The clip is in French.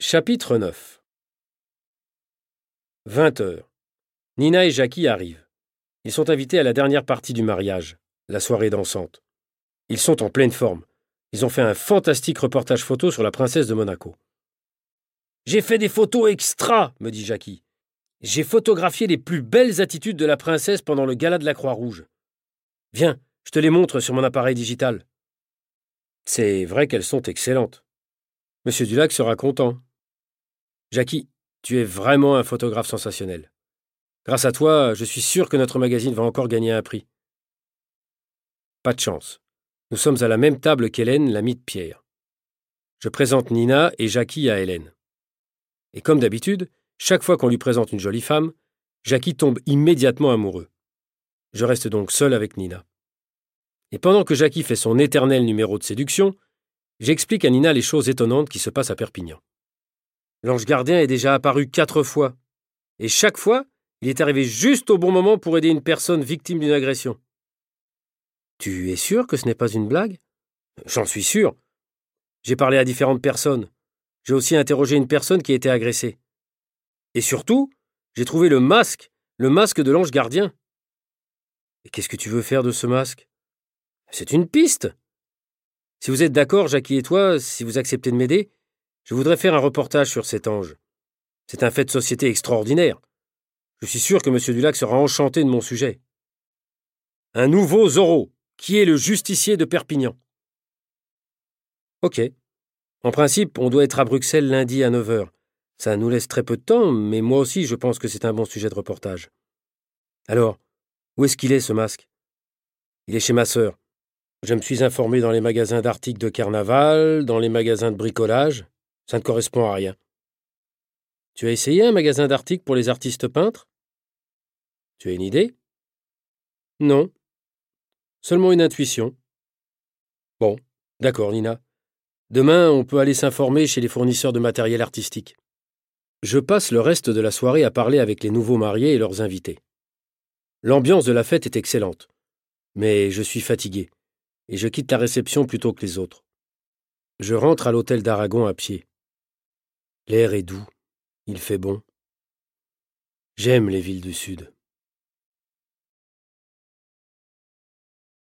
Chapitre 9 20 heures. Nina et Jackie arrivent. Ils sont invités à la dernière partie du mariage, la soirée dansante. Ils sont en pleine forme. Ils ont fait un fantastique reportage photo sur la princesse de Monaco. J'ai fait des photos extra, me dit Jackie. J'ai photographié les plus belles attitudes de la princesse pendant le gala de la Croix-Rouge. Viens, je te les montre sur mon appareil digital. C'est vrai qu'elles sont excellentes. Monsieur Dulac sera content. Jackie, tu es vraiment un photographe sensationnel. Grâce à toi, je suis sûr que notre magazine va encore gagner un prix. Pas de chance. Nous sommes à la même table qu'Hélène, l'amie de Pierre. Je présente Nina et Jackie à Hélène. Et comme d'habitude, chaque fois qu'on lui présente une jolie femme, Jackie tombe immédiatement amoureux. Je reste donc seul avec Nina. Et pendant que Jackie fait son éternel numéro de séduction, j'explique à Nina les choses étonnantes qui se passent à Perpignan. L'ange gardien est déjà apparu quatre fois, et chaque fois, il est arrivé juste au bon moment pour aider une personne victime d'une agression. Tu es sûr que ce n'est pas une blague? J'en suis sûr. J'ai parlé à différentes personnes. J'ai aussi interrogé une personne qui a été agressée. Et surtout, j'ai trouvé le masque, le masque de l'ange gardien. Et qu'est-ce que tu veux faire de ce masque? C'est une piste. Si vous êtes d'accord, Jackie et toi, si vous acceptez de m'aider, je voudrais faire un reportage sur cet ange. C'est un fait de société extraordinaire. Je suis sûr que M. Dulac sera enchanté de mon sujet. Un nouveau Zorro, qui est le justicier de Perpignan? Ok. En principe, on doit être à Bruxelles lundi à 9h. Ça nous laisse très peu de temps, mais moi aussi je pense que c'est un bon sujet de reportage. Alors, où est-ce qu'il est, ce masque? Il est chez ma sœur. Je me suis informé dans les magasins d'articles de carnaval, dans les magasins de bricolage. Ça ne correspond à rien. Tu as essayé un magasin d'articles pour les artistes peintres? Tu as une idée? Non. Seulement une intuition. Bon, d'accord, Nina. Demain, on peut aller s'informer chez les fournisseurs de matériel artistique. Je passe le reste de la soirée à parler avec les nouveaux mariés et leurs invités. L'ambiance de la fête est excellente, mais je suis fatigué, et je quitte la réception plutôt que les autres. Je rentre à l'hôtel d'Aragon à pied. L'air est doux, il fait bon. J'aime les villes du Sud.